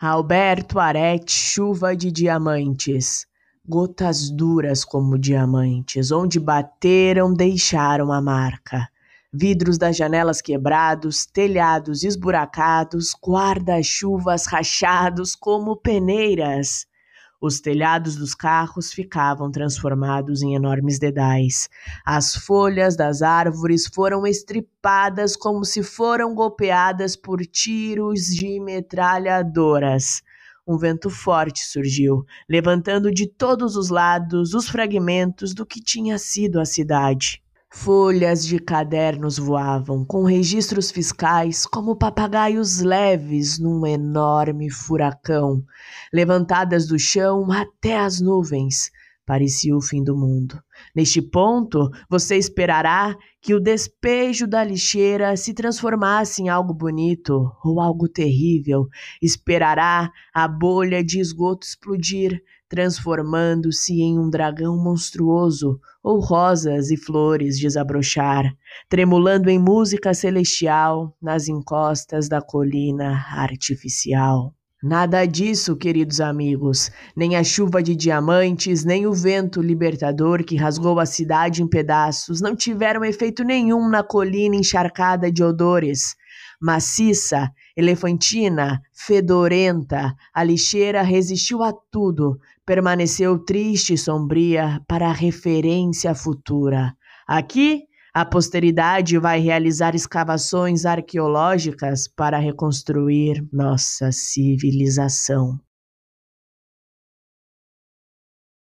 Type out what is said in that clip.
Alberto Arete, chuva de diamantes. Gotas duras como diamantes, onde bateram, deixaram a marca. Vidros das janelas quebrados, telhados esburacados, guarda-chuvas rachados como peneiras. Os telhados dos carros ficavam transformados em enormes dedais. As folhas das árvores foram estripadas como se foram golpeadas por tiros de metralhadoras. Um vento forte surgiu, levantando de todos os lados os fragmentos do que tinha sido a cidade. Folhas de cadernos voavam, com registros fiscais como papagaios leves num enorme furacão, levantadas do chão até as nuvens. Parecia o fim do mundo. Neste ponto, você esperará que o despejo da lixeira se transformasse em algo bonito ou algo terrível. Esperará a bolha de esgoto explodir, transformando-se em um dragão monstruoso, ou rosas e flores desabrochar, tremulando em música celestial nas encostas da colina artificial. Nada disso, queridos amigos, nem a chuva de diamantes, nem o vento libertador que rasgou a cidade em pedaços não tiveram efeito nenhum na colina encharcada de odores. Maciça, elefantina, fedorenta, a lixeira resistiu a tudo, permaneceu triste e sombria para a referência futura. Aqui, a posteridade vai realizar escavações arqueológicas para reconstruir nossa civilização.